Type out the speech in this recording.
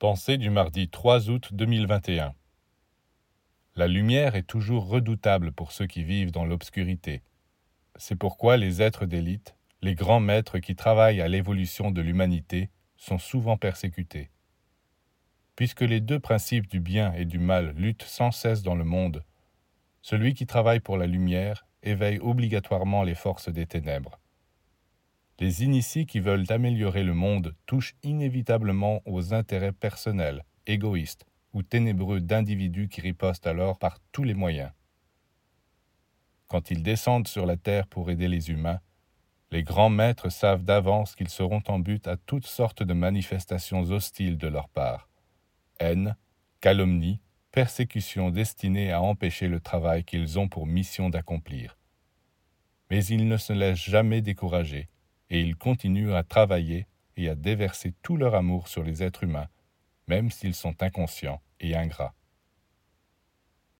Pensée du mardi 3 août 2021 La lumière est toujours redoutable pour ceux qui vivent dans l'obscurité. C'est pourquoi les êtres d'élite, les grands maîtres qui travaillent à l'évolution de l'humanité, sont souvent persécutés. Puisque les deux principes du bien et du mal luttent sans cesse dans le monde, celui qui travaille pour la lumière éveille obligatoirement les forces des ténèbres. Les initiés qui veulent améliorer le monde touchent inévitablement aux intérêts personnels, égoïstes ou ténébreux d'individus qui ripostent alors par tous les moyens. Quand ils descendent sur la terre pour aider les humains, les grands maîtres savent d'avance qu'ils seront en but à toutes sortes de manifestations hostiles de leur part. Haine, calomnie, persécutions destinées à empêcher le travail qu'ils ont pour mission d'accomplir. Mais ils ne se laissent jamais décourager et ils continuent à travailler et à déverser tout leur amour sur les êtres humains, même s'ils sont inconscients et ingrats.